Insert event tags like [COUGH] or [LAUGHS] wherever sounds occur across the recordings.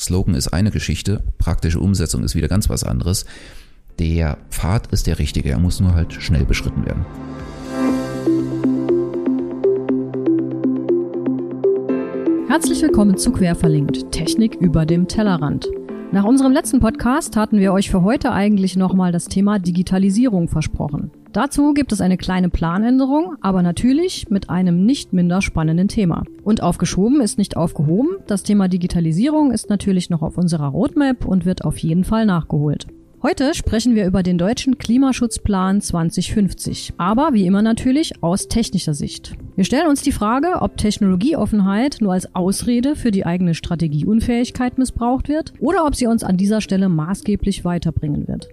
Slogan ist eine Geschichte, praktische Umsetzung ist wieder ganz was anderes. Der Pfad ist der richtige, er muss nur halt schnell beschritten werden. Herzlich willkommen zu Querverlinkt, Technik über dem Tellerrand. Nach unserem letzten Podcast hatten wir euch für heute eigentlich nochmal das Thema Digitalisierung versprochen. Dazu gibt es eine kleine Planänderung, aber natürlich mit einem nicht minder spannenden Thema. Und aufgeschoben ist nicht aufgehoben. Das Thema Digitalisierung ist natürlich noch auf unserer Roadmap und wird auf jeden Fall nachgeholt. Heute sprechen wir über den deutschen Klimaschutzplan 2050, aber wie immer natürlich aus technischer Sicht. Wir stellen uns die Frage, ob Technologieoffenheit nur als Ausrede für die eigene Strategieunfähigkeit missbraucht wird oder ob sie uns an dieser Stelle maßgeblich weiterbringen wird.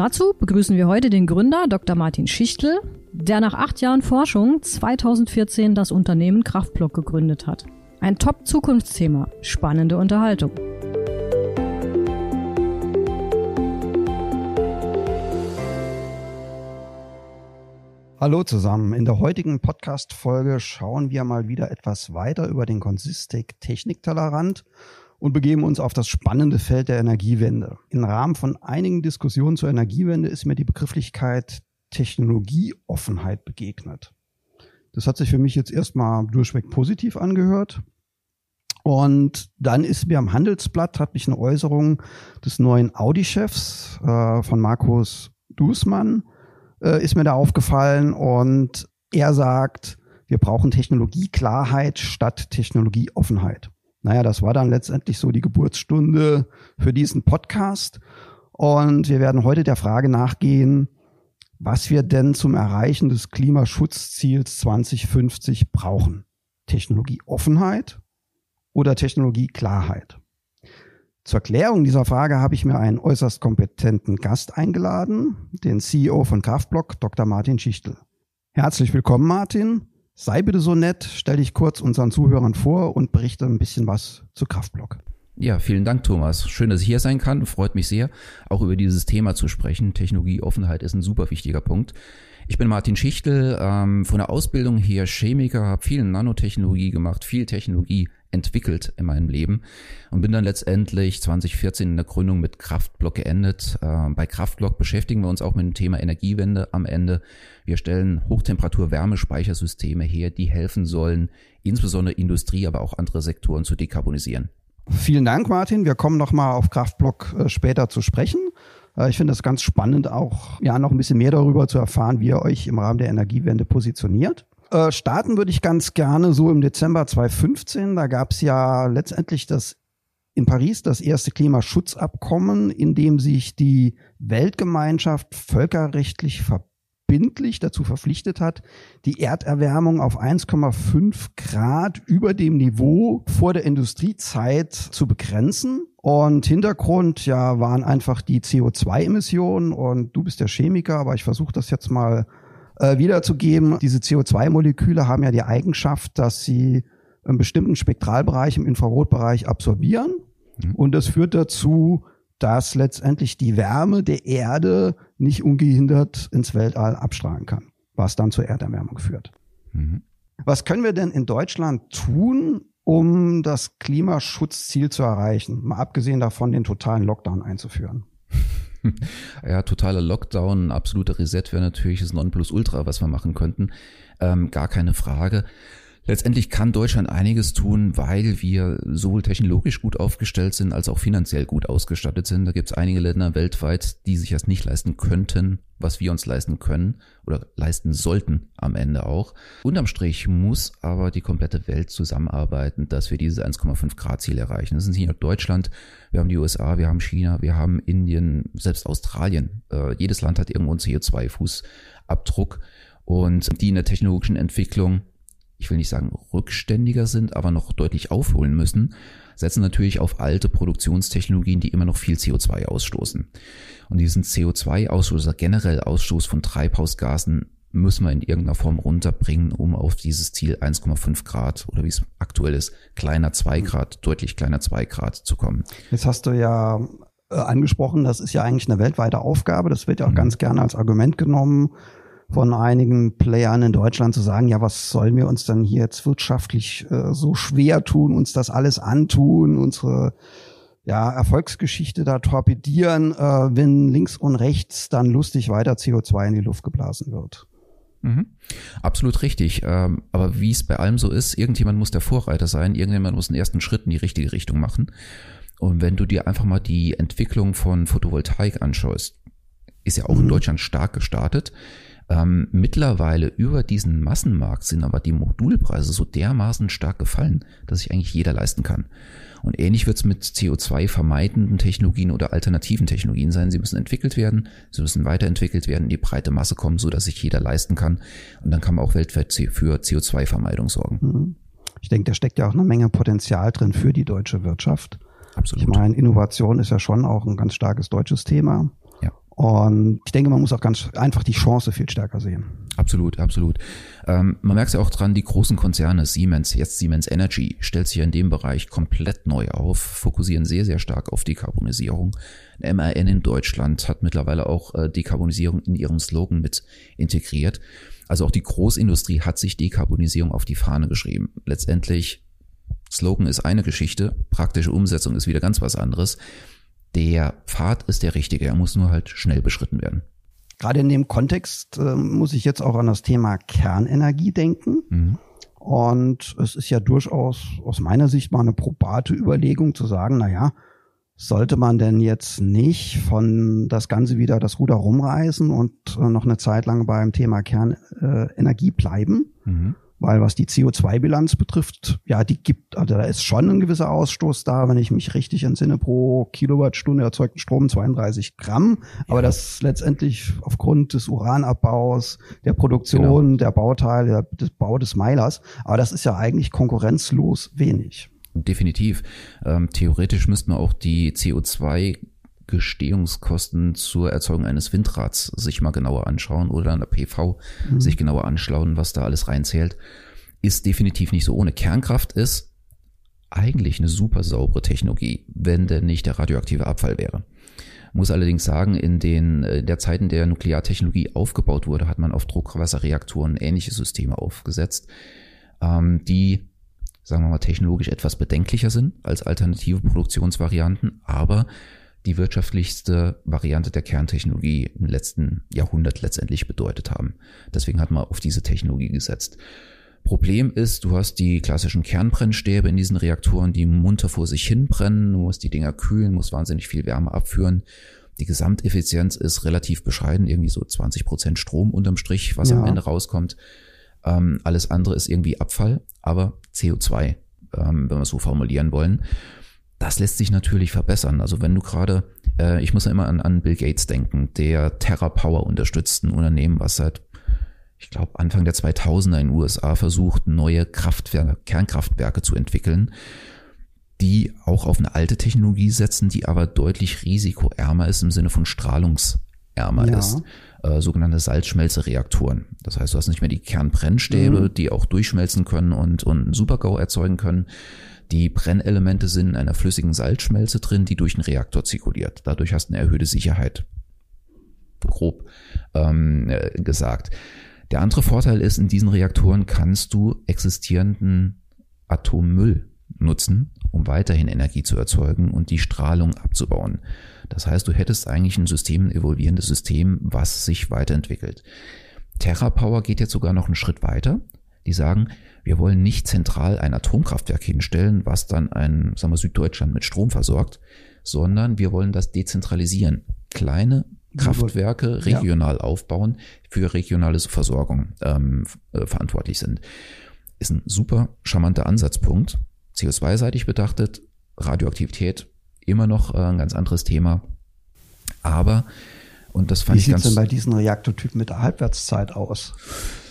Dazu begrüßen wir heute den Gründer Dr. Martin Schichtel, der nach acht Jahren Forschung 2014 das Unternehmen Kraftblock gegründet hat. Ein Top-Zukunftsthema, spannende Unterhaltung. Hallo zusammen. In der heutigen Podcast-Folge schauen wir mal wieder etwas weiter über den Consistic Techniktellerrand und begeben uns auf das spannende Feld der Energiewende. Im Rahmen von einigen Diskussionen zur Energiewende ist mir die Begrifflichkeit Technologieoffenheit begegnet. Das hat sich für mich jetzt erstmal durchweg positiv angehört. Und dann ist mir am Handelsblatt, hat mich eine Äußerung des neuen Audi-Chefs äh, von Markus Dußmann, äh, ist mir da aufgefallen. Und er sagt, wir brauchen Technologieklarheit statt Technologieoffenheit. Naja, das war dann letztendlich so die Geburtsstunde für diesen Podcast. Und wir werden heute der Frage nachgehen, was wir denn zum Erreichen des Klimaschutzziels 2050 brauchen. Technologieoffenheit oder Technologieklarheit? Zur Klärung dieser Frage habe ich mir einen äußerst kompetenten Gast eingeladen, den CEO von Kraftblock, Dr. Martin Schichtel. Herzlich willkommen, Martin. Sei bitte so nett, stell dich kurz unseren Zuhörern vor und berichte ein bisschen was zu Kraftblock. Ja, vielen Dank, Thomas. Schön, dass ich hier sein kann. Freut mich sehr, auch über dieses Thema zu sprechen. Technologieoffenheit ist ein super wichtiger Punkt. Ich bin Martin Schichtel, ähm, von der Ausbildung her Chemiker, habe viel Nanotechnologie gemacht, viel Technologie entwickelt in meinem Leben und bin dann letztendlich 2014 in der Gründung mit Kraftblock geendet. Äh, bei Kraftblock beschäftigen wir uns auch mit dem Thema Energiewende am Ende. Wir stellen Hochtemperatur-Wärmespeichersysteme her, die helfen sollen, insbesondere Industrie, aber auch andere Sektoren zu dekarbonisieren. Vielen Dank, Martin. Wir kommen nochmal auf Kraftblock äh, später zu sprechen. Äh, ich finde das ganz spannend, auch ja noch ein bisschen mehr darüber zu erfahren, wie ihr euch im Rahmen der Energiewende positioniert. Äh, starten würde ich ganz gerne so im Dezember 2015. Da gab es ja letztendlich das in Paris das erste Klimaschutzabkommen, in dem sich die Weltgemeinschaft völkerrechtlich verbindlich dazu verpflichtet hat, die Erderwärmung auf 1,5 Grad über dem Niveau vor der Industriezeit zu begrenzen. Und Hintergrund ja waren einfach die CO2-Emissionen und du bist der Chemiker, aber ich versuche das jetzt mal äh, wiederzugeben. Diese CO2-Moleküle haben ja die Eigenschaft, dass sie einen bestimmten Spektralbereich im Infrarotbereich absorbieren. Mhm. Und das führt dazu, dass letztendlich die Wärme der Erde nicht ungehindert ins Weltall abstrahlen kann, was dann zur Erderwärmung führt. Mhm. Was können wir denn in Deutschland tun, um das Klimaschutzziel zu erreichen? Mal abgesehen davon, den totalen Lockdown einzuführen. [LAUGHS] ja, totaler Lockdown, absoluter Reset wäre natürlich das Nonplusultra, was wir machen könnten. Ähm, gar keine Frage. Letztendlich kann Deutschland einiges tun, weil wir sowohl technologisch gut aufgestellt sind, als auch finanziell gut ausgestattet sind. Da gibt es einige Länder weltweit, die sich das nicht leisten könnten, was wir uns leisten können oder leisten sollten am Ende auch. Unterm Strich muss aber die komplette Welt zusammenarbeiten, dass wir dieses 1,5 Grad Ziel erreichen. Das ist nicht nur Deutschland, wir haben die USA, wir haben China, wir haben Indien, selbst Australien. Äh, jedes Land hat irgendwo einen CO2-Fußabdruck und die in der technologischen Entwicklung ich will nicht sagen rückständiger sind, aber noch deutlich aufholen müssen, setzen natürlich auf alte Produktionstechnologien, die immer noch viel CO2 ausstoßen. Und diesen CO2-Ausstoß, also generell Ausstoß von Treibhausgasen, müssen wir in irgendeiner Form runterbringen, um auf dieses Ziel 1,5 Grad oder wie es aktuell ist, kleiner 2 Grad, deutlich kleiner 2 Grad zu kommen. Jetzt hast du ja äh, angesprochen, das ist ja eigentlich eine weltweite Aufgabe. Das wird ja auch mhm. ganz gerne als Argument genommen von einigen Playern in Deutschland zu sagen, ja, was sollen wir uns dann hier jetzt wirtschaftlich äh, so schwer tun, uns das alles antun, unsere ja, Erfolgsgeschichte da torpedieren, äh, wenn links und rechts dann lustig weiter CO2 in die Luft geblasen wird. Mhm. Absolut richtig. Ähm, aber wie es bei allem so ist, irgendjemand muss der Vorreiter sein, irgendjemand muss einen ersten Schritt in die richtige Richtung machen. Und wenn du dir einfach mal die Entwicklung von Photovoltaik anschaust, ist ja auch mhm. in Deutschland stark gestartet. Ähm, mittlerweile über diesen Massenmarkt sind aber die Modulpreise so dermaßen stark gefallen, dass sich eigentlich jeder leisten kann. Und ähnlich wird es mit CO2 vermeidenden Technologien oder alternativen Technologien sein. Sie müssen entwickelt werden, sie müssen weiterentwickelt werden, in die breite Masse kommen, so dass sich jeder leisten kann. Und dann kann man auch weltweit für CO2-Vermeidung sorgen. Mhm. Ich denke, da steckt ja auch eine Menge Potenzial drin für die deutsche Wirtschaft. Absolut. Ich meine, Innovation ist ja schon auch ein ganz starkes deutsches Thema. Und ich denke, man muss auch ganz einfach die Chance viel stärker sehen. Absolut, absolut. Ähm, man merkt es ja auch dran, die großen Konzerne, Siemens, jetzt Siemens Energy, stellt sich ja in dem Bereich komplett neu auf, fokussieren sehr, sehr stark auf Dekarbonisierung. MAN in Deutschland hat mittlerweile auch äh, Dekarbonisierung in ihrem Slogan mit integriert. Also auch die Großindustrie hat sich Dekarbonisierung auf die Fahne geschrieben. Letztendlich, Slogan ist eine Geschichte, praktische Umsetzung ist wieder ganz was anderes der Pfad ist der richtige, er muss nur halt schnell beschritten werden. Gerade in dem Kontext äh, muss ich jetzt auch an das Thema Kernenergie denken. Mhm. Und es ist ja durchaus aus meiner Sicht mal eine probate Überlegung zu sagen, na ja, sollte man denn jetzt nicht von das Ganze wieder das Ruder rumreißen und äh, noch eine Zeit lang beim Thema Kernenergie äh, bleiben? Mhm. Weil was die CO2-Bilanz betrifft, ja, die gibt, also da ist schon ein gewisser Ausstoß da, wenn ich mich richtig entsinne, pro Kilowattstunde erzeugten Strom 32 Gramm. Aber ja. das letztendlich aufgrund des Uranabbaus, der Produktion, genau. der Bauteile, des Bau des Meilers. Aber das ist ja eigentlich konkurrenzlos wenig. Definitiv. Ähm, theoretisch müssten wir auch die CO2 Gestehungskosten zur Erzeugung eines Windrads sich mal genauer anschauen oder an der PV mhm. sich genauer anschauen, was da alles reinzählt, ist definitiv nicht so ohne. Kernkraft ist eigentlich eine super saubere Technologie, wenn denn nicht der radioaktive Abfall wäre. Muss allerdings sagen, in den in der Zeit, in der Nukleartechnologie aufgebaut wurde, hat man auf Druckwasserreaktoren ähnliche Systeme aufgesetzt, ähm, die sagen wir mal, technologisch etwas bedenklicher sind als alternative Produktionsvarianten, aber die wirtschaftlichste Variante der Kerntechnologie im letzten Jahrhundert letztendlich bedeutet haben. Deswegen hat man auf diese Technologie gesetzt. Problem ist, du hast die klassischen Kernbrennstäbe in diesen Reaktoren, die munter vor sich hin brennen. Du musst die Dinger kühlen, musst wahnsinnig viel Wärme abführen. Die Gesamteffizienz ist relativ bescheiden, irgendwie so 20 Prozent Strom unterm Strich, was ja. am Ende rauskommt. Ähm, alles andere ist irgendwie Abfall, aber CO2, ähm, wenn wir es so formulieren wollen das lässt sich natürlich verbessern. Also wenn du gerade, äh, ich muss ja immer an, an Bill Gates denken, der TerraPower unterstützt, ein Unternehmen, was seit, ich glaube, Anfang der 2000er in den USA versucht, neue Kraftwerke, Kernkraftwerke zu entwickeln, die auch auf eine alte Technologie setzen, die aber deutlich risikoärmer ist im Sinne von strahlungsärmer ja. ist. Äh, sogenannte Salzschmelzereaktoren. Das heißt, du hast nicht mehr die Kernbrennstäbe, mhm. die auch durchschmelzen können und, und Super-GO erzeugen können, die Brennelemente sind in einer flüssigen Salzschmelze drin, die durch den Reaktor zirkuliert. Dadurch hast du eine erhöhte Sicherheit. Grob ähm, äh, gesagt. Der andere Vorteil ist, in diesen Reaktoren kannst du existierenden Atommüll nutzen, um weiterhin Energie zu erzeugen und die Strahlung abzubauen. Das heißt, du hättest eigentlich ein System, ein evolvierendes System, was sich weiterentwickelt. TerraPower geht jetzt sogar noch einen Schritt weiter. Die sagen, wir wollen nicht zentral ein Atomkraftwerk hinstellen, was dann ein, sagen wir, Süddeutschland mit Strom versorgt, sondern wir wollen das dezentralisieren. Kleine Kraftwerke regional ja. aufbauen, für regionale Versorgung ähm, äh, verantwortlich sind. Ist ein super charmanter Ansatzpunkt. CO2-seitig betrachtet, Radioaktivität immer noch äh, ein ganz anderes Thema. Aber und das fand Wie ich ganz. Wie sieht denn bei diesen Reaktortypen mit der Halbwertszeit aus?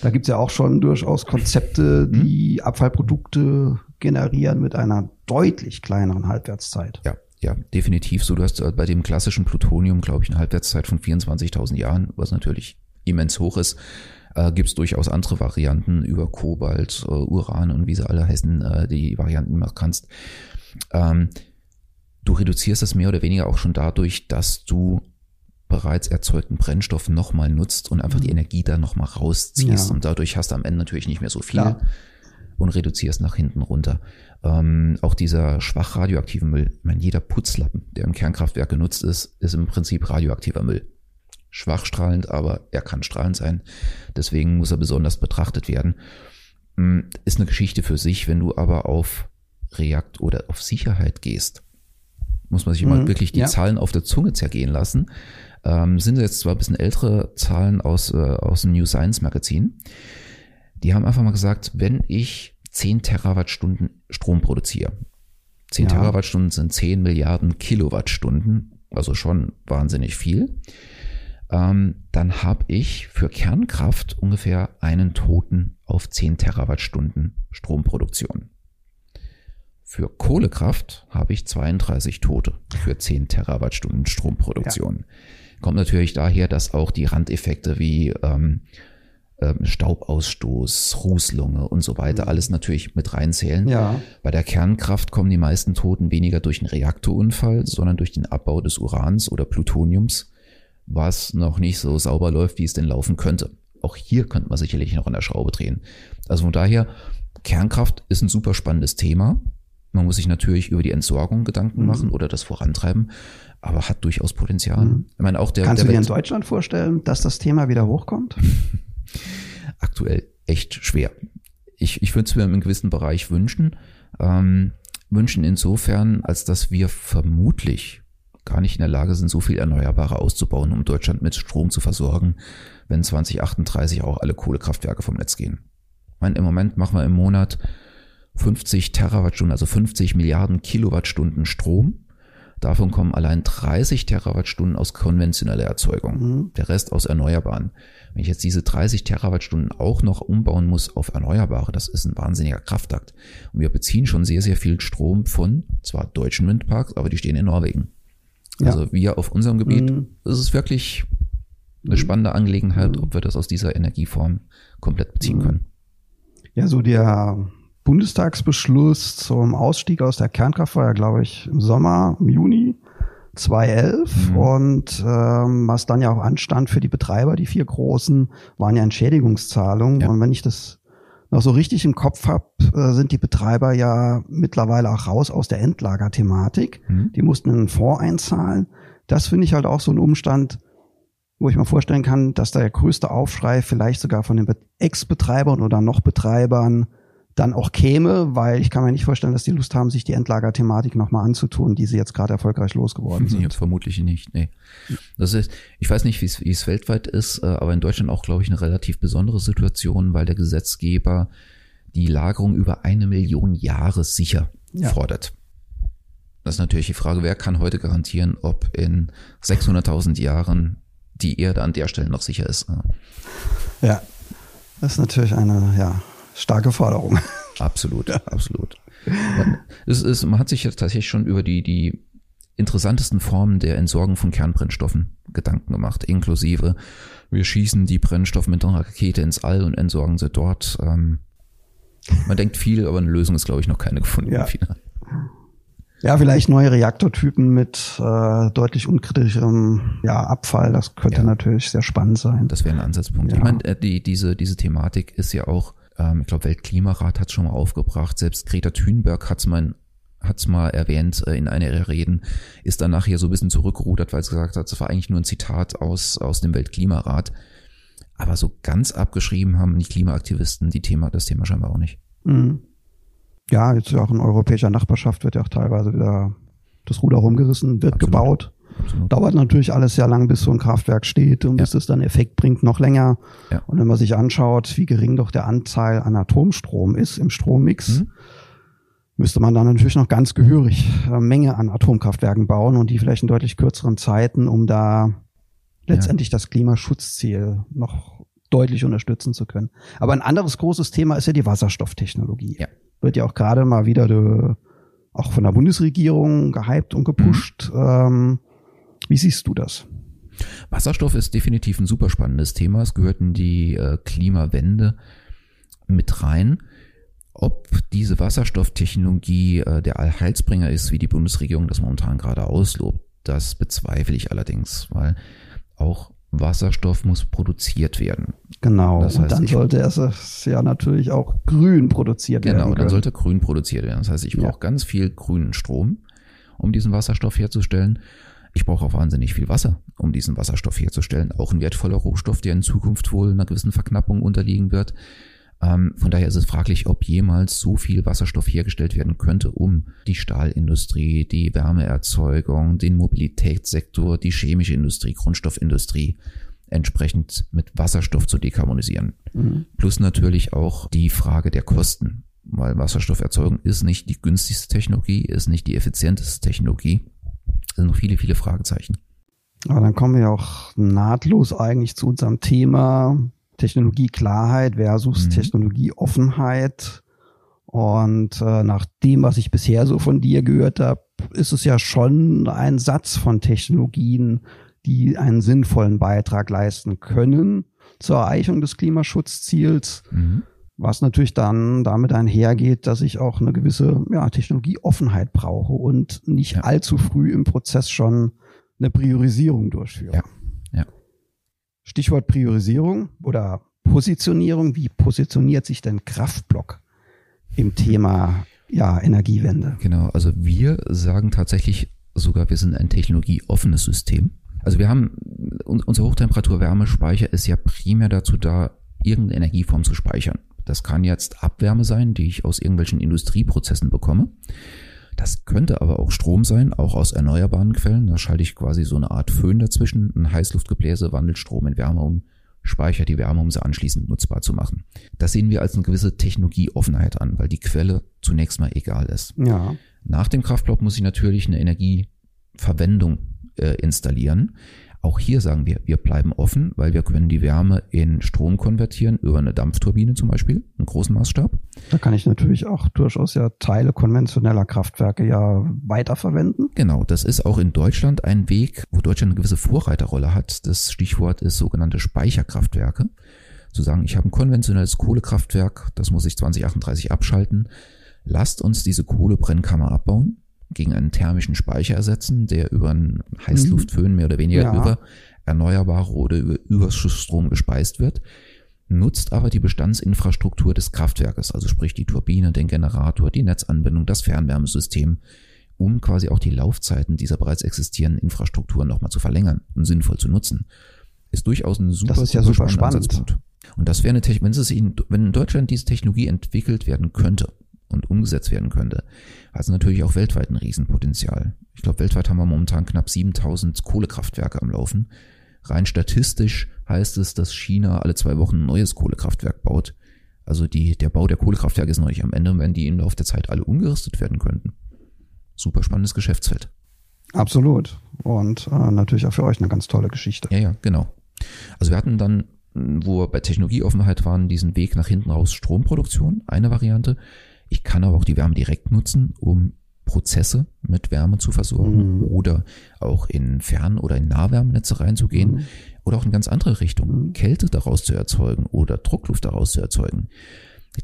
Da gibt's ja auch schon durchaus Konzepte, mhm. die hm? Abfallprodukte generieren mit einer deutlich kleineren Halbwertszeit. Ja, ja, definitiv so. Du hast äh, bei dem klassischen Plutonium, glaube ich, eine Halbwertszeit von 24.000 Jahren, was natürlich immens hoch ist. Äh, Gibt es durchaus andere Varianten über Kobalt, äh, Uran und wie sie alle heißen, äh, die Varianten machen kannst. Ähm, du reduzierst das mehr oder weniger auch schon dadurch, dass du bereits erzeugten Brennstoff nochmal nutzt und einfach die mhm. Energie da nochmal rausziehst. Ja. Und dadurch hast du am Ende natürlich nicht mehr so viel. Klar. und reduzierst nach hinten runter. Ähm, auch dieser schwach radioaktive Müll, ich meine, jeder Putzlappen, der im Kernkraftwerk genutzt ist, ist im Prinzip radioaktiver Müll. Schwach strahlend, aber er kann strahlend sein. Deswegen muss er besonders betrachtet werden. Hm, ist eine Geschichte für sich. Wenn du aber auf Reakt oder auf Sicherheit gehst, muss man sich mhm, immer wirklich die ja. Zahlen auf der Zunge zergehen lassen. Ähm, sind jetzt zwar ein bisschen ältere Zahlen aus, äh, aus dem New Science Magazin. Die haben einfach mal gesagt, wenn ich 10 Terawattstunden Strom produziere, 10 ja. Terawattstunden sind 10 Milliarden Kilowattstunden, also schon wahnsinnig viel, ähm, dann habe ich für Kernkraft ungefähr einen Toten auf 10 Terawattstunden Stromproduktion. Für Kohlekraft habe ich 32 Tote für 10 Terawattstunden Stromproduktion. Ja. Kommt natürlich daher, dass auch die Randeffekte wie ähm, ähm, Staubausstoß, Rußlunge und so weiter mhm. alles natürlich mit reinzählen. Ja. Bei der Kernkraft kommen die meisten Toten weniger durch einen Reaktorunfall, sondern durch den Abbau des Urans oder Plutoniums, was noch nicht so sauber läuft, wie es denn laufen könnte. Auch hier könnte man sicherlich noch an der Schraube drehen. Also von daher, Kernkraft ist ein super spannendes Thema. Man muss sich natürlich über die Entsorgung Gedanken mhm. machen oder das vorantreiben aber hat durchaus Potenzial. Mhm. Ich meine, auch der, Kannst der du dir in Deutschland vorstellen, dass das Thema wieder hochkommt? [LAUGHS] Aktuell echt schwer. Ich, ich würde es mir im gewissen Bereich wünschen. Ähm, wünschen insofern, als dass wir vermutlich gar nicht in der Lage sind, so viel Erneuerbare auszubauen, um Deutschland mit Strom zu versorgen, wenn 2038 auch alle Kohlekraftwerke vom Netz gehen. Ich meine, im Moment machen wir im Monat 50 Terawattstunden, also 50 Milliarden Kilowattstunden Strom. Davon kommen allein 30 Terawattstunden aus konventioneller Erzeugung, mhm. der Rest aus Erneuerbaren. Wenn ich jetzt diese 30 Terawattstunden auch noch umbauen muss auf Erneuerbare, das ist ein wahnsinniger Kraftakt. Und wir beziehen schon sehr, sehr viel Strom von zwar deutschen Windparks, aber die stehen in Norwegen. Ja. Also wir auf unserem Gebiet, mhm. ist es wirklich eine mhm. spannende Angelegenheit, mhm. ob wir das aus dieser Energieform komplett beziehen mhm. können. Ja, so der Bundestagsbeschluss zum Ausstieg aus der Kernkraft war ja, glaube ich, im Sommer, im Juni 2011. Mhm. Und ähm, was dann ja auch anstand für die Betreiber, die vier großen, waren ja Entschädigungszahlungen. Ja. Und wenn ich das noch so richtig im Kopf habe, äh, sind die Betreiber ja mittlerweile auch raus aus der Endlagerthematik. Mhm. Die mussten einen Fonds einzahlen. Das finde ich halt auch so ein Umstand, wo ich mir vorstellen kann, dass da der größte Aufschrei vielleicht sogar von den Ex-Betreibern oder noch Betreibern dann auch käme, weil ich kann mir nicht vorstellen, dass die Lust haben, sich die Endlagerthematik nochmal anzutun, die sie jetzt gerade erfolgreich losgeworden [LAUGHS] sind. Nee, vermutlich nicht, nee. Das ist, ich weiß nicht, wie es weltweit ist, äh, aber in Deutschland auch, glaube ich, eine relativ besondere Situation, weil der Gesetzgeber die Lagerung über eine Million Jahre sicher ja. fordert. Das ist natürlich die Frage, wer kann heute garantieren, ob in 600.000 Jahren die Erde an der Stelle noch sicher ist. Ja, das ist natürlich eine, ja, starke Forderung. [LAUGHS] Absolut, ja. absolut. Man, es ist, man hat sich jetzt tatsächlich schon über die, die interessantesten Formen der Entsorgung von Kernbrennstoffen Gedanken gemacht, inklusive wir schießen die Brennstoffe mit einer Rakete ins All und entsorgen sie dort. Ähm, man denkt viel, aber eine Lösung ist, glaube ich, noch keine gefunden. Ja. Ja, vielleicht neue Reaktortypen mit äh, deutlich unkritischem ja, Abfall. Das könnte ja. natürlich sehr spannend sein. Das wäre ein Ansatzpunkt. Ja. Ich meine, äh, die, diese, diese Thematik ist ja auch ähm, ich glaube, Weltklimarat hat schon mal aufgebracht, selbst Greta Thunberg hat es mal hat's mal erwähnt äh, in einer ihrer Reden, ist dann nachher so ein bisschen zurückgerudert, weil sie gesagt hat, das war eigentlich nur ein Zitat aus, aus dem Weltklimarat. Aber so ganz abgeschrieben haben die Klimaaktivisten die Thema, das Thema scheinbar auch nicht. Mhm. Ja, jetzt auch in europäischer Nachbarschaft wird ja auch teilweise wieder das Ruder rumgerissen, wird Absolut. gebaut. Absolut. Dauert natürlich alles sehr lang, bis so ein Kraftwerk steht und ja. bis es dann Effekt bringt, noch länger. Ja. Und wenn man sich anschaut, wie gering doch der Anteil an Atomstrom ist im Strommix, mhm. müsste man dann natürlich noch ganz gehörig äh, Menge an Atomkraftwerken bauen und die vielleicht in deutlich kürzeren Zeiten, um da letztendlich ja. das Klimaschutzziel noch deutlich unterstützen zu können. Aber ein anderes großes Thema ist ja die Wasserstofftechnologie. Ja. Wird ja auch gerade mal wieder de, auch von der Bundesregierung gehypt und gepusht. Mhm. Ähm, wie siehst du das? Wasserstoff ist definitiv ein super spannendes Thema. Es gehört in die äh, Klimawende mit rein. Ob diese Wasserstofftechnologie äh, der Allheilsbringer ist, wie die Bundesregierung das momentan gerade auslobt, das bezweifle ich allerdings, weil auch Wasserstoff muss produziert werden. Genau. Das heißt, und dann sollte es ja natürlich auch grün produziert genau, werden. Genau, dann sollte grün produziert werden. Das heißt, ich brauche ja. ganz viel grünen Strom, um diesen Wasserstoff herzustellen. Ich brauche auch wahnsinnig viel Wasser, um diesen Wasserstoff herzustellen. Auch ein wertvoller Rohstoff, der in Zukunft wohl einer gewissen Verknappung unterliegen wird. Ähm, von daher ist es fraglich, ob jemals so viel Wasserstoff hergestellt werden könnte, um die Stahlindustrie, die Wärmeerzeugung, den Mobilitätssektor, die chemische Industrie, Grundstoffindustrie entsprechend mit Wasserstoff zu dekarbonisieren. Mhm. Plus natürlich auch die Frage der Kosten, weil Wasserstofferzeugung ist nicht die günstigste Technologie, ist nicht die effizienteste Technologie. Es sind noch viele, viele Fragezeichen. Aber dann kommen wir auch nahtlos eigentlich zu unserem Thema Technologieklarheit versus mhm. Technologieoffenheit. Und äh, nach dem, was ich bisher so von dir gehört habe, ist es ja schon ein Satz von Technologien, die einen sinnvollen Beitrag leisten können zur Erreichung des Klimaschutzziels. Mhm. Was natürlich dann damit einhergeht, dass ich auch eine gewisse ja, Technologieoffenheit brauche und nicht ja. allzu früh im Prozess schon eine Priorisierung durchführe. Ja. Stichwort Priorisierung oder Positionierung. Wie positioniert sich denn Kraftblock im Thema ja, Energiewende? Genau, also wir sagen tatsächlich sogar, wir sind ein technologieoffenes System. Also wir haben, unser Hochtemperatur-Wärmespeicher ist ja primär dazu da, irgendeine Energieform zu speichern. Das kann jetzt Abwärme sein, die ich aus irgendwelchen Industrieprozessen bekomme. Das könnte aber auch Strom sein, auch aus erneuerbaren Quellen. Da schalte ich quasi so eine Art Föhn dazwischen. Ein Heißluftgebläse wandelt Strom in Wärme um, speichert die Wärme, um sie anschließend nutzbar zu machen. Das sehen wir als eine gewisse Technologieoffenheit an, weil die Quelle zunächst mal egal ist. Ja. Nach dem Kraftblock muss ich natürlich eine Energieverwendung äh, installieren. Auch hier sagen wir, wir bleiben offen, weil wir können die Wärme in Strom konvertieren über eine Dampfturbine zum Beispiel, einen großen Maßstab. Da kann ich natürlich auch durchaus ja Teile konventioneller Kraftwerke ja weiterverwenden. Genau, das ist auch in Deutschland ein Weg, wo Deutschland eine gewisse Vorreiterrolle hat. Das Stichwort ist sogenannte Speicherkraftwerke. Zu sagen, ich habe ein konventionelles Kohlekraftwerk, das muss ich 2038 abschalten. Lasst uns diese Kohlebrennkammer abbauen gegen einen thermischen Speicher ersetzen, der über einen Heißluftföhn mehr oder weniger ja. über erneuerbare oder über Überschussstrom gespeist wird, nutzt aber die Bestandsinfrastruktur des Kraftwerkes, also sprich die Turbine, den Generator, die Netzanbindung, das Fernwärmesystem, um quasi auch die Laufzeiten dieser bereits existierenden Infrastruktur nochmal zu verlängern und sinnvoll zu nutzen. Ist durchaus ein super, das ist ja super, super spannend. Ansatzpunkt. Und das wäre eine Technologie, wenn in, wenn in Deutschland diese Technologie entwickelt werden könnte, und umgesetzt werden könnte, hat es natürlich auch weltweit ein Riesenpotenzial. Ich glaube, weltweit haben wir momentan knapp 7000 Kohlekraftwerke am Laufen. Rein statistisch heißt es, dass China alle zwei Wochen ein neues Kohlekraftwerk baut. Also die, der Bau der Kohlekraftwerke ist noch nicht am Ende, wenn die im Laufe der Zeit alle umgerüstet werden könnten. Super spannendes Geschäftsfeld. Absolut. Und äh, natürlich auch für euch eine ganz tolle Geschichte. Ja, ja, genau. Also wir hatten dann, wo wir bei Technologieoffenheit waren, diesen Weg nach hinten raus Stromproduktion, eine Variante. Ich kann aber auch die Wärme direkt nutzen, um Prozesse mit Wärme zu versorgen mhm. oder auch in Fern- oder in Nahwärmenetze reinzugehen mhm. oder auch in ganz andere Richtungen, mhm. Kälte daraus zu erzeugen oder Druckluft daraus zu erzeugen.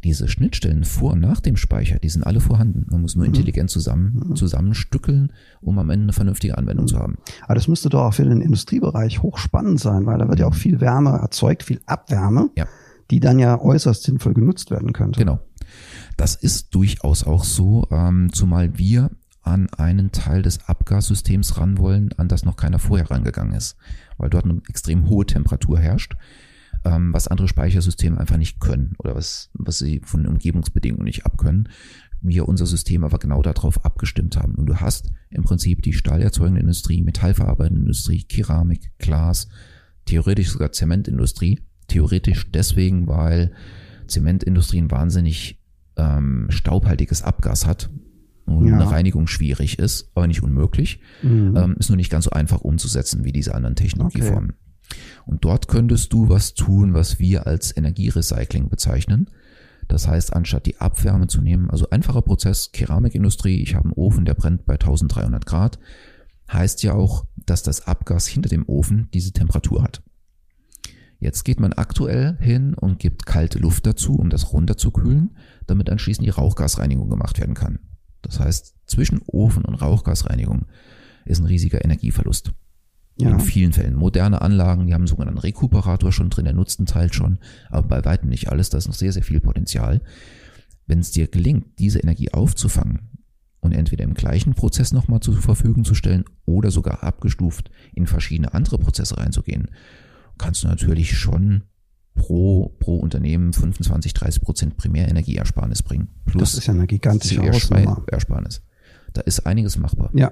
Diese Schnittstellen vor und nach dem Speicher, die sind alle vorhanden. Man muss nur mhm. intelligent zusammen, mhm. zusammenstückeln, um am Ende eine vernünftige Anwendung zu haben. Aber das müsste doch auch für den Industriebereich hochspannend sein, weil da wird ja auch viel Wärme erzeugt, viel Abwärme, ja. die dann ja äußerst sinnvoll genutzt werden könnte. Genau. Das ist durchaus auch so, ähm, zumal wir an einen Teil des Abgassystems ran wollen, an das noch keiner vorher rangegangen ist, weil dort eine extrem hohe Temperatur herrscht, ähm, was andere Speichersysteme einfach nicht können oder was, was sie von Umgebungsbedingungen nicht abkönnen. Wir unser System aber genau darauf abgestimmt haben. Und du hast im Prinzip die stahlerzeugende Industrie, metallverarbeitende Industrie, Keramik, Glas, theoretisch sogar Zementindustrie. Theoretisch deswegen, weil Zementindustrien wahnsinnig ähm, staubhaltiges Abgas hat und ja. eine Reinigung schwierig ist, aber nicht unmöglich. Mhm. Ähm, ist nur nicht ganz so einfach umzusetzen wie diese anderen Technologieformen. Okay. Und dort könntest du was tun, was wir als Energierecycling bezeichnen. Das heißt, anstatt die Abwärme zu nehmen, also einfacher Prozess, Keramikindustrie, ich habe einen Ofen, der brennt bei 1300 Grad, heißt ja auch, dass das Abgas hinter dem Ofen diese Temperatur hat. Jetzt geht man aktuell hin und gibt kalte Luft dazu, um das runterzukühlen, damit anschließend die Rauchgasreinigung gemacht werden kann. Das heißt, zwischen Ofen und Rauchgasreinigung ist ein riesiger Energieverlust. Ja. In vielen Fällen. Moderne Anlagen, die haben einen sogenannten Rekuperator schon drin, der nutzt einen Teil schon, aber bei weitem nicht alles. Da ist noch sehr, sehr viel Potenzial. Wenn es dir gelingt, diese Energie aufzufangen und entweder im gleichen Prozess nochmal zur Verfügung zu stellen oder sogar abgestuft in verschiedene andere Prozesse reinzugehen, kannst du natürlich schon pro, pro Unternehmen 25, 30 Prozent Primärenergieersparnis bringen. Plus das ist ja eine gigantische Ersparnis. Da ist einiges machbar. Ja,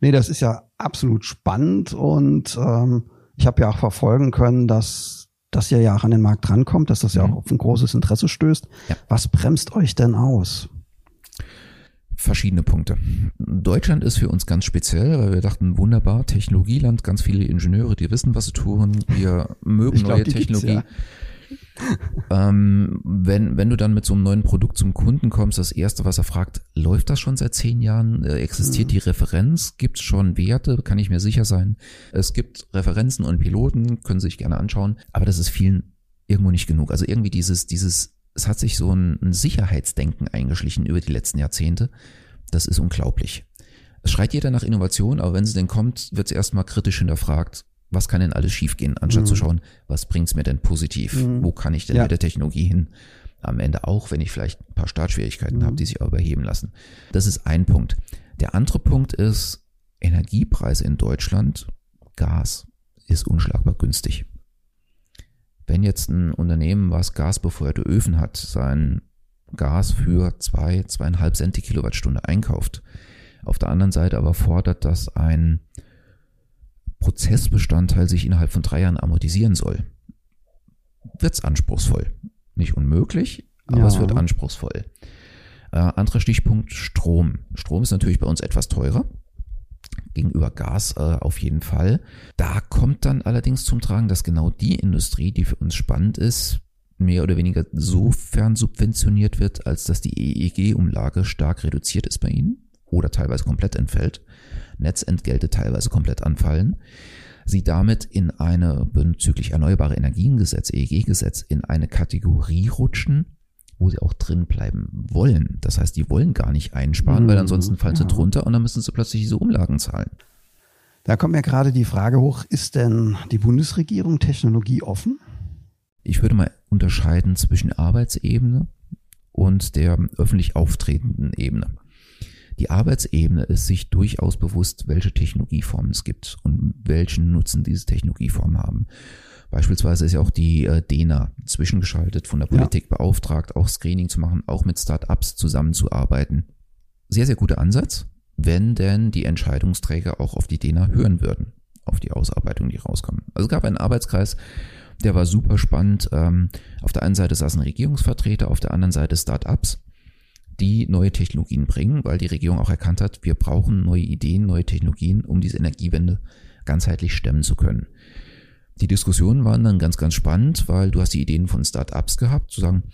Nee, das ist ja absolut spannend und ähm, ich habe ja auch verfolgen können, dass das ja ja auch an den Markt rankommt, dass das ja auch mhm. auf ein großes Interesse stößt. Ja. Was bremst euch denn aus? Verschiedene Punkte. Deutschland ist für uns ganz speziell, weil wir dachten, wunderbar, Technologieland, ganz viele Ingenieure, die wissen, was sie tun. Wir mögen glaub, neue Technologie. Ja [LAUGHS] ähm, wenn, wenn du dann mit so einem neuen Produkt zum Kunden kommst, das erste, was er fragt, läuft das schon seit zehn Jahren? Äh, existiert mhm. die Referenz? Gibt es schon Werte? Kann ich mir sicher sein? Es gibt Referenzen und Piloten, können Sie sich gerne anschauen, aber das ist vielen irgendwo nicht genug. Also irgendwie dieses, dieses, es hat sich so ein, ein Sicherheitsdenken eingeschlichen über die letzten Jahrzehnte. Das ist unglaublich. Es schreit jeder nach Innovation, aber wenn sie denn kommt, wird es erstmal kritisch hinterfragt was kann denn alles schiefgehen, anstatt mhm. zu schauen, was bringt's mir denn positiv? Mhm. Wo kann ich denn ja. mit der Technologie hin? Am Ende auch, wenn ich vielleicht ein paar Startschwierigkeiten mhm. habe, die sich aber beheben lassen. Das ist ein Punkt. Der andere Punkt ist Energiepreise in Deutschland. Gas ist unschlagbar günstig. Wenn jetzt ein Unternehmen, was gasbefeuerte Öfen hat, sein Gas für zwei, zweieinhalb Cent die Kilowattstunde einkauft, auf der anderen Seite aber fordert, dass ein Prozessbestandteil sich innerhalb von drei Jahren amortisieren soll, wird's anspruchsvoll. Nicht unmöglich, aber ja. es wird anspruchsvoll. Äh, anderer Stichpunkt Strom. Strom ist natürlich bei uns etwas teurer. Gegenüber Gas äh, auf jeden Fall. Da kommt dann allerdings zum Tragen, dass genau die Industrie, die für uns spannend ist, mehr oder weniger sofern subventioniert wird, als dass die EEG-Umlage stark reduziert ist bei ihnen oder teilweise komplett entfällt. Netzentgelte teilweise komplett anfallen, sie damit in eine bezüglich erneuerbare Energiengesetz, EEG-Gesetz, in eine Kategorie rutschen, wo sie auch drin bleiben wollen. Das heißt, die wollen gar nicht einsparen, mhm, weil ansonsten fallen ja. sie drunter und dann müssen sie plötzlich diese Umlagen zahlen. Da kommt mir gerade die Frage hoch, ist denn die Bundesregierung technologieoffen? Ich würde mal unterscheiden zwischen Arbeitsebene und der öffentlich auftretenden Ebene. Die Arbeitsebene ist sich durchaus bewusst, welche Technologieformen es gibt und welchen Nutzen diese Technologieformen haben. Beispielsweise ist ja auch die äh, DENA zwischengeschaltet, von der Politik ja. beauftragt, auch Screening zu machen, auch mit Start-ups zusammenzuarbeiten. Sehr, sehr guter Ansatz, wenn denn die Entscheidungsträger auch auf die DENA hören würden, auf die Ausarbeitung, die rauskommen. Also es gab einen Arbeitskreis, der war super spannend. Ähm, auf der einen Seite saßen Regierungsvertreter, auf der anderen Seite Start-ups die neue Technologien bringen, weil die Regierung auch erkannt hat, wir brauchen neue Ideen, neue Technologien, um diese Energiewende ganzheitlich stemmen zu können. Die Diskussionen waren dann ganz, ganz spannend, weil du hast die Ideen von Start-ups gehabt, zu sagen,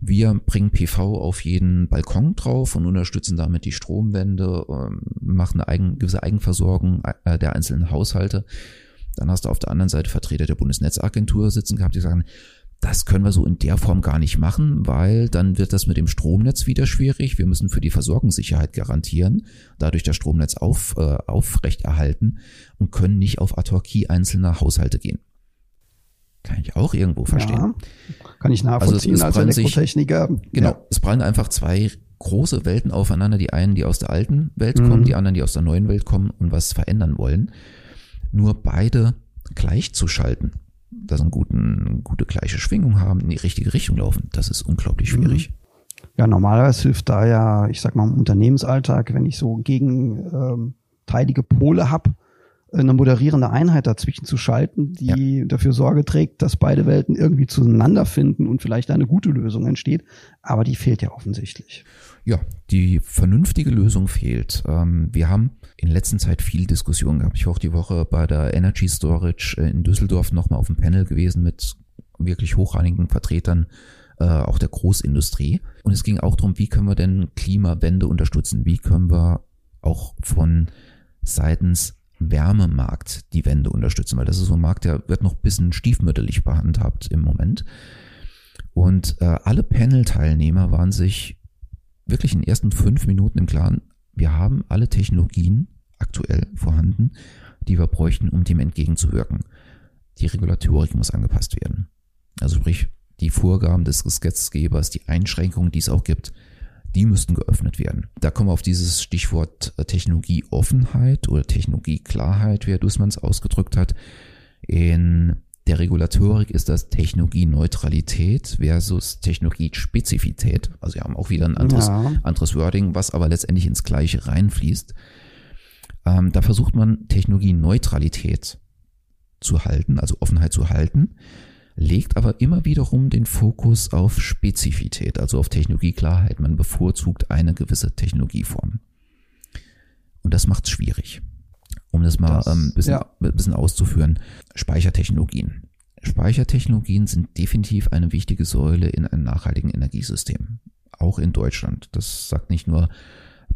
wir bringen PV auf jeden Balkon drauf und unterstützen damit die Stromwende, ähm, machen eine eigen, gewisse Eigenversorgung äh, der einzelnen Haushalte. Dann hast du auf der anderen Seite Vertreter der Bundesnetzagentur sitzen gehabt, die sagen, das können wir so in der Form gar nicht machen, weil dann wird das mit dem Stromnetz wieder schwierig. Wir müssen für die Versorgungssicherheit garantieren, dadurch das Stromnetz auf, äh, aufrechterhalten und können nicht auf Autarkie einzelner Haushalte gehen. Kann ich auch irgendwo verstehen. Ja, kann ich nachvollziehen also es, es als Elektrotechniker. Sich, genau, ja. es prallen einfach zwei große Welten aufeinander. Die einen, die aus der alten Welt kommen, mhm. die anderen, die aus der neuen Welt kommen und was verändern wollen. Nur beide gleichzuschalten da so eine guten, gute gleiche Schwingung haben, in die richtige Richtung laufen. Das ist unglaublich schwierig. Ja, normalerweise hilft da ja, ich sag mal, im Unternehmensalltag, wenn ich so gegenteilige ähm, Pole habe, eine moderierende Einheit dazwischen zu schalten, die ja. dafür Sorge trägt, dass beide Welten irgendwie zueinander finden und vielleicht eine gute Lösung entsteht. Aber die fehlt ja offensichtlich. Ja, die vernünftige Lösung fehlt. Ähm, wir haben in letzter Zeit viel Diskussion gehabt. Ich war auch die Woche bei der Energy Storage äh, in Düsseldorf nochmal auf dem Panel gewesen mit wirklich hochrangigen Vertretern äh, auch der Großindustrie. Und es ging auch darum, wie können wir denn Klimawende unterstützen? Wie können wir auch von seitens Wärmemarkt die Wende unterstützen? Weil das ist so ein Markt, der wird noch ein bisschen stiefmütterlich behandhabt im Moment. Und äh, alle Panel-Teilnehmer waren sich wirklich in den ersten fünf Minuten im Klaren, wir haben alle Technologien aktuell vorhanden, die wir bräuchten, um dem entgegenzuwirken. Die Regulatorik muss angepasst werden. Also sprich, die Vorgaben des Gesetzgebers, die Einschränkungen, die es auch gibt, die müssten geöffnet werden. Da kommen wir auf dieses Stichwort äh, Technologieoffenheit oder Technologieklarheit, wie Herr Dussmanns ausgedrückt hat. In der Regulatorik ist das Technologieneutralität versus Technologiespezifität. Also wir haben auch wieder ein anderes, ja. anderes Wording, was aber letztendlich ins Gleiche reinfließt. Ähm, da versucht man Technologieneutralität zu halten, also Offenheit zu halten, legt aber immer wiederum den Fokus auf Spezifität, also auf Technologieklarheit. Man bevorzugt eine gewisse Technologieform. Und das macht es schwierig. Um das mal ein ähm, bisschen, ja. bisschen auszuführen. Speichertechnologien. Speichertechnologien sind definitiv eine wichtige Säule in einem nachhaltigen Energiesystem. Auch in Deutschland. Das sagt nicht nur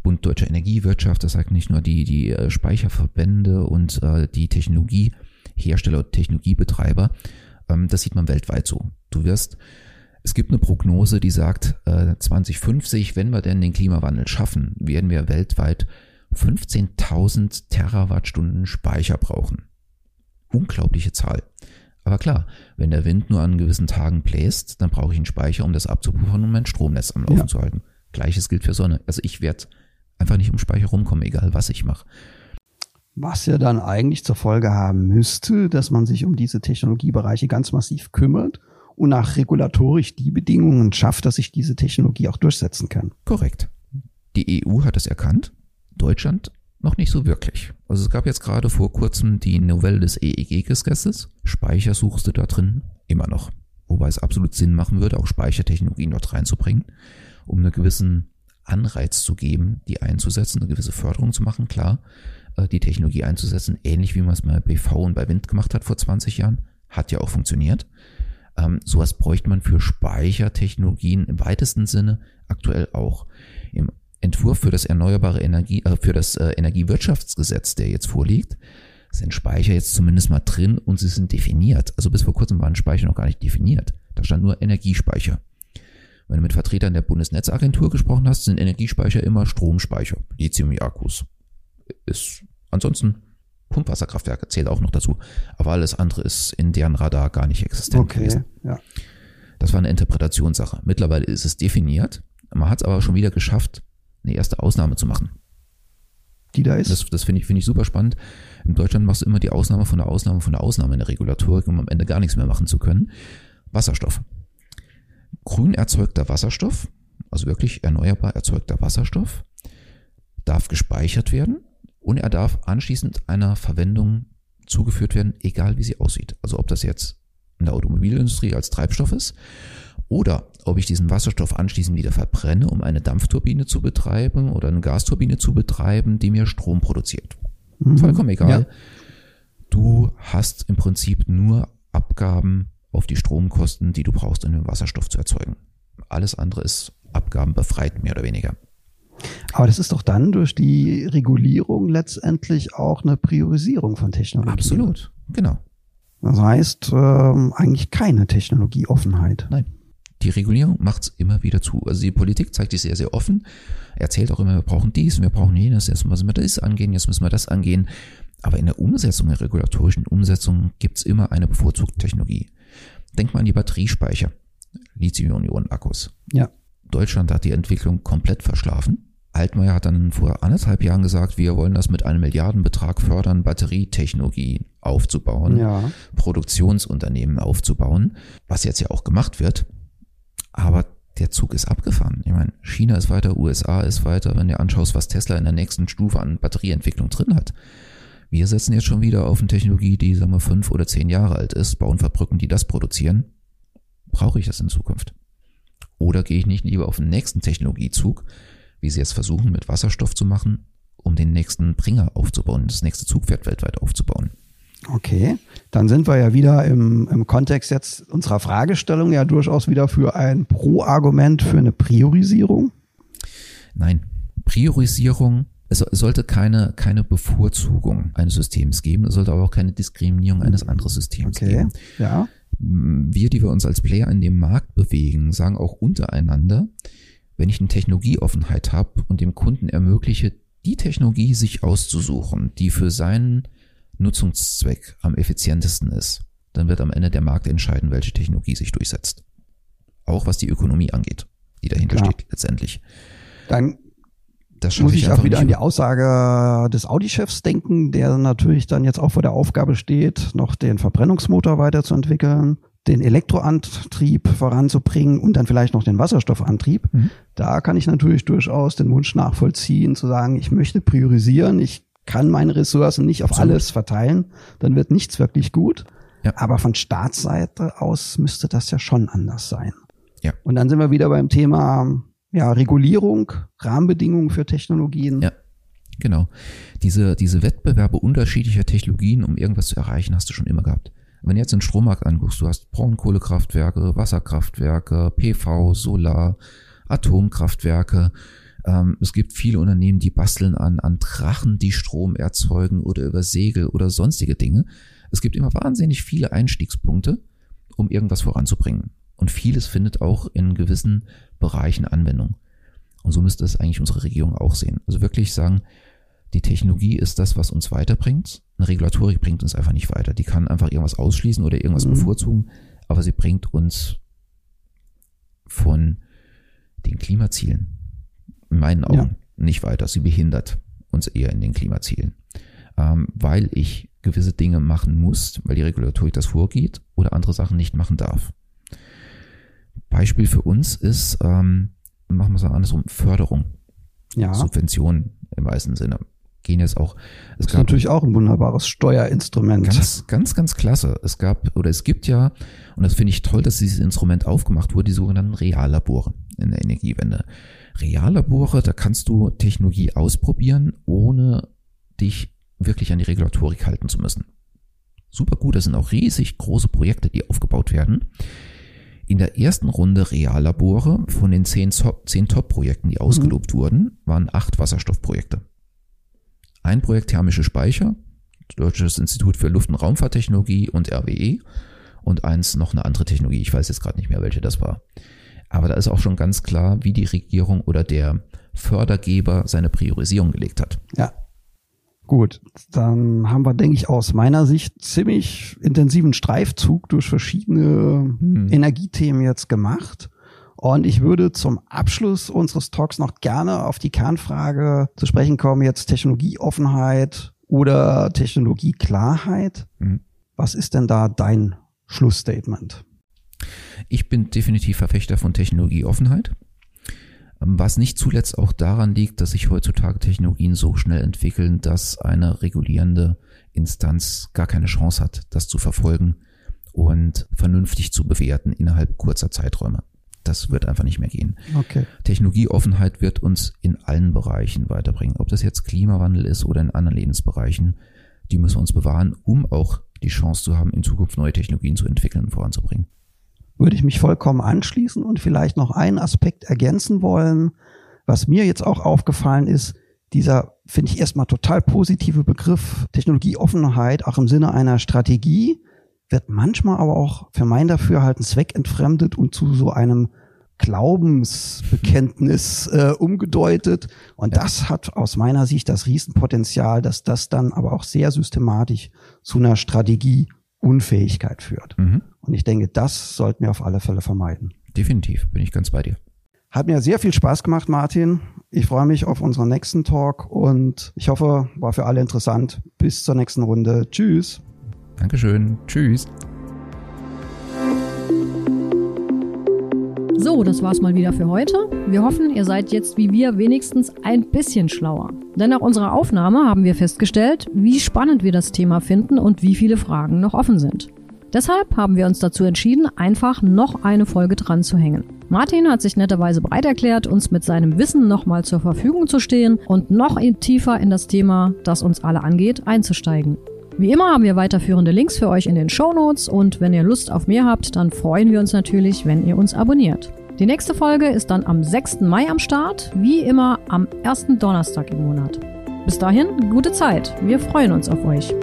Bund Deutscher Energiewirtschaft, das sagt nicht nur die, die äh, Speicherverbände und äh, die Technologiehersteller, Technologiebetreiber, ähm, das sieht man weltweit so. Du wirst, es gibt eine Prognose, die sagt, äh, 2050, wenn wir denn den Klimawandel schaffen, werden wir weltweit 15.000 Terawattstunden Speicher brauchen. Unglaubliche Zahl. Aber klar, wenn der Wind nur an gewissen Tagen bläst, dann brauche ich einen Speicher, um das abzupuffern, um mein Stromnetz am Laufen ja. zu halten. Gleiches gilt für Sonne. Also ich werde einfach nicht um Speicher rumkommen, egal was ich mache. Was ja dann eigentlich zur Folge haben müsste, dass man sich um diese Technologiebereiche ganz massiv kümmert und nach regulatorisch die Bedingungen schafft, dass sich diese Technologie auch durchsetzen kann. Korrekt. Die EU hat es erkannt, Deutschland noch nicht so wirklich. Also es gab jetzt gerade vor kurzem die Novelle des EEG-Gesetzes. Speicher suchst du da drin immer noch. Wobei es absolut Sinn machen würde, auch Speichertechnologien dort reinzubringen, um einen gewissen Anreiz zu geben, die einzusetzen, eine gewisse Förderung zu machen, klar. Äh, die Technologie einzusetzen, ähnlich wie man es bei BV und bei Wind gemacht hat vor 20 Jahren. Hat ja auch funktioniert. Ähm, sowas bräuchte man für Speichertechnologien im weitesten Sinne aktuell auch. Im Entwurf für das erneuerbare Energie, äh, für das äh, Energiewirtschaftsgesetz, der jetzt vorliegt, sind Speicher jetzt zumindest mal drin und sie sind definiert. Also bis vor kurzem waren Speicher noch gar nicht definiert. Da stand nur Energiespeicher. Wenn du mit Vertretern der Bundesnetzagentur gesprochen hast, sind Energiespeicher immer Stromspeicher, Lithium-Akkus ist ansonsten Pumpwasserkraftwerke zählt auch noch dazu. Aber alles andere ist in deren Radar gar nicht existent okay, gewesen. Ja. Das war eine Interpretationssache. Mittlerweile ist es definiert. Man hat es aber schon wieder geschafft, eine erste Ausnahme zu machen. Die da ist? Das, das finde ich, finde ich super spannend. In Deutschland machst du immer die Ausnahme von der Ausnahme von der Ausnahme in der Regulatorik, um am Ende gar nichts mehr machen zu können. Wasserstoff. Grün erzeugter Wasserstoff, also wirklich erneuerbar erzeugter Wasserstoff, darf gespeichert werden und er darf anschließend einer Verwendung zugeführt werden, egal wie sie aussieht. Also ob das jetzt in der Automobilindustrie als Treibstoff ist oder ob ich diesen Wasserstoff anschließend wieder verbrenne, um eine Dampfturbine zu betreiben oder eine Gasturbine zu betreiben, die mir Strom produziert. Mhm. Vollkommen egal. Ja. Du hast im Prinzip nur Abgaben auf die Stromkosten, die du brauchst, um den Wasserstoff zu erzeugen. Alles andere ist abgabenbefreit, mehr oder weniger. Aber das ist doch dann durch die Regulierung letztendlich auch eine Priorisierung von Technologie. Absolut, genau. Das heißt ähm, eigentlich keine Technologieoffenheit. Nein. Die Regulierung macht es immer wieder zu. Also die Politik zeigt sich sehr, sehr offen, erzählt auch immer, wir brauchen dies, wir brauchen jenes, jetzt müssen wir das angehen, jetzt müssen wir das angehen. Aber in der Umsetzung, der regulatorischen Umsetzung gibt es immer eine bevorzugte Technologie. Denk mal an die Batteriespeicher, Lithium-Ionen-Akkus. Ja. Deutschland hat die Entwicklung komplett verschlafen. Altmaier hat dann vor anderthalb Jahren gesagt, wir wollen das mit einem Milliardenbetrag fördern, Batterietechnologie aufzubauen, ja. Produktionsunternehmen aufzubauen, was jetzt ja auch gemacht wird. Aber der Zug ist abgefahren. Ich meine, China ist weiter, USA ist weiter, wenn du anschaust, was Tesla in der nächsten Stufe an Batterieentwicklung drin hat. Wir setzen jetzt schon wieder auf eine Technologie, die, sagen wir, fünf oder zehn Jahre alt ist, bauen Fabriken, die das produzieren. Brauche ich das in Zukunft? Oder gehe ich nicht lieber auf den nächsten Technologiezug, wie sie jetzt versuchen mit Wasserstoff zu machen, um den nächsten Bringer aufzubauen, das nächste Zugpferd weltweit aufzubauen? Okay, dann sind wir ja wieder im, im Kontext jetzt unserer Fragestellung ja durchaus wieder für ein Pro-Argument für eine Priorisierung. Nein, Priorisierung es sollte keine, keine Bevorzugung eines Systems geben, es sollte aber auch keine Diskriminierung eines anderen Systems okay, geben. Ja wir, die wir uns als Player in dem Markt bewegen, sagen auch untereinander, wenn ich eine Technologieoffenheit habe und dem Kunden ermögliche, die Technologie sich auszusuchen, die für seinen Nutzungszweck am effizientesten ist, dann wird am Ende der Markt entscheiden, welche Technologie sich durchsetzt. Auch was die Ökonomie angeht, die dahinter Klar. steht letztendlich. Dann das muss ich, ich auch wieder an die Aussage des Audi-Chefs denken, der natürlich dann jetzt auch vor der Aufgabe steht, noch den Verbrennungsmotor weiterzuentwickeln, den Elektroantrieb voranzubringen und dann vielleicht noch den Wasserstoffantrieb. Mhm. Da kann ich natürlich durchaus den Wunsch nachvollziehen, zu sagen, ich möchte priorisieren, ich kann meine Ressourcen nicht auf Absolut. alles verteilen, dann wird nichts wirklich gut. Ja. Aber von Staatsseite aus müsste das ja schon anders sein. Ja. Und dann sind wir wieder beim Thema ja, Regulierung, Rahmenbedingungen für Technologien. Ja, genau. Diese, diese Wettbewerbe unterschiedlicher Technologien, um irgendwas zu erreichen, hast du schon immer gehabt. Wenn du jetzt den Strommarkt anguckst, du hast Braunkohlekraftwerke, Wasserkraftwerke, PV, Solar, Atomkraftwerke. Ähm, es gibt viele Unternehmen, die basteln an, an Drachen, die Strom erzeugen oder über Segel oder sonstige Dinge. Es gibt immer wahnsinnig viele Einstiegspunkte, um irgendwas voranzubringen. Und vieles findet auch in gewissen Bereichen Anwendung. Und so müsste es eigentlich unsere Regierung auch sehen. Also wirklich sagen, die Technologie ist das, was uns weiterbringt. Eine Regulatorik bringt uns einfach nicht weiter. Die kann einfach irgendwas ausschließen oder irgendwas mhm. bevorzugen, aber sie bringt uns von den Klimazielen, in meinen Augen, ja. nicht weiter. Sie behindert uns eher in den Klimazielen. Ähm, weil ich gewisse Dinge machen muss, weil die Regulatorik das vorgeht oder andere Sachen nicht machen darf. Beispiel für uns ist, ähm, machen wir es andersrum, Förderung. Ja. Subventionen im meisten Sinne. Gehen jetzt auch. Es das ist natürlich auch ein wunderbares Steuerinstrument. Ganz, ganz, ganz klasse. Es gab oder es gibt ja, und das finde ich toll, dass dieses Instrument aufgemacht wurde, die sogenannten Reallabore in der Energiewende. Reallabore, da kannst du Technologie ausprobieren, ohne dich wirklich an die Regulatorik halten zu müssen. Super gut, das sind auch riesig große Projekte, die aufgebaut werden in der ersten Runde Reallabore von den zehn, zehn Top-Projekten, die ausgelobt mhm. wurden, waren acht Wasserstoffprojekte. Ein Projekt Thermische Speicher, Deutsches Institut für Luft- und Raumfahrttechnologie und RWE und eins noch eine andere Technologie, ich weiß jetzt gerade nicht mehr, welche das war. Aber da ist auch schon ganz klar, wie die Regierung oder der Fördergeber seine Priorisierung gelegt hat. Ja. Gut, dann haben wir, denke ich, aus meiner Sicht ziemlich intensiven Streifzug durch verschiedene hm. Energiethemen jetzt gemacht. Und ich würde zum Abschluss unseres Talks noch gerne auf die Kernfrage zu sprechen kommen, jetzt Technologieoffenheit oder Technologieklarheit. Hm. Was ist denn da dein Schlussstatement? Ich bin definitiv Verfechter von Technologieoffenheit. Was nicht zuletzt auch daran liegt, dass sich heutzutage Technologien so schnell entwickeln, dass eine regulierende Instanz gar keine Chance hat, das zu verfolgen und vernünftig zu bewerten innerhalb kurzer Zeiträume. Das wird einfach nicht mehr gehen. Okay. Technologieoffenheit wird uns in allen Bereichen weiterbringen. Ob das jetzt Klimawandel ist oder in anderen Lebensbereichen, die müssen wir uns bewahren, um auch die Chance zu haben, in Zukunft neue Technologien zu entwickeln und voranzubringen würde ich mich vollkommen anschließen und vielleicht noch einen Aspekt ergänzen wollen. Was mir jetzt auch aufgefallen ist, dieser, finde ich erstmal total positive Begriff Technologieoffenheit, auch im Sinne einer Strategie, wird manchmal aber auch für mein Dafürhalten zweckentfremdet und zu so einem Glaubensbekenntnis äh, umgedeutet. Und das hat aus meiner Sicht das Riesenpotenzial, dass das dann aber auch sehr systematisch zu einer Strategie Unfähigkeit führt. Mhm. Und ich denke, das sollten wir auf alle Fälle vermeiden. Definitiv, bin ich ganz bei dir. Hat mir sehr viel Spaß gemacht, Martin. Ich freue mich auf unseren nächsten Talk und ich hoffe, war für alle interessant. Bis zur nächsten Runde. Tschüss. Dankeschön. Tschüss. So, das war's mal wieder für heute. Wir hoffen, ihr seid jetzt wie wir wenigstens ein bisschen schlauer. Denn nach unserer Aufnahme haben wir festgestellt, wie spannend wir das Thema finden und wie viele Fragen noch offen sind. Deshalb haben wir uns dazu entschieden, einfach noch eine Folge dran zu hängen. Martin hat sich netterweise bereit erklärt, uns mit seinem Wissen nochmal zur Verfügung zu stehen und noch tiefer in das Thema, das uns alle angeht, einzusteigen. Wie immer haben wir weiterführende Links für euch in den Show Notes und wenn ihr Lust auf mehr habt, dann freuen wir uns natürlich, wenn ihr uns abonniert. Die nächste Folge ist dann am 6. Mai am Start, wie immer am ersten Donnerstag im Monat. Bis dahin, gute Zeit. Wir freuen uns auf euch.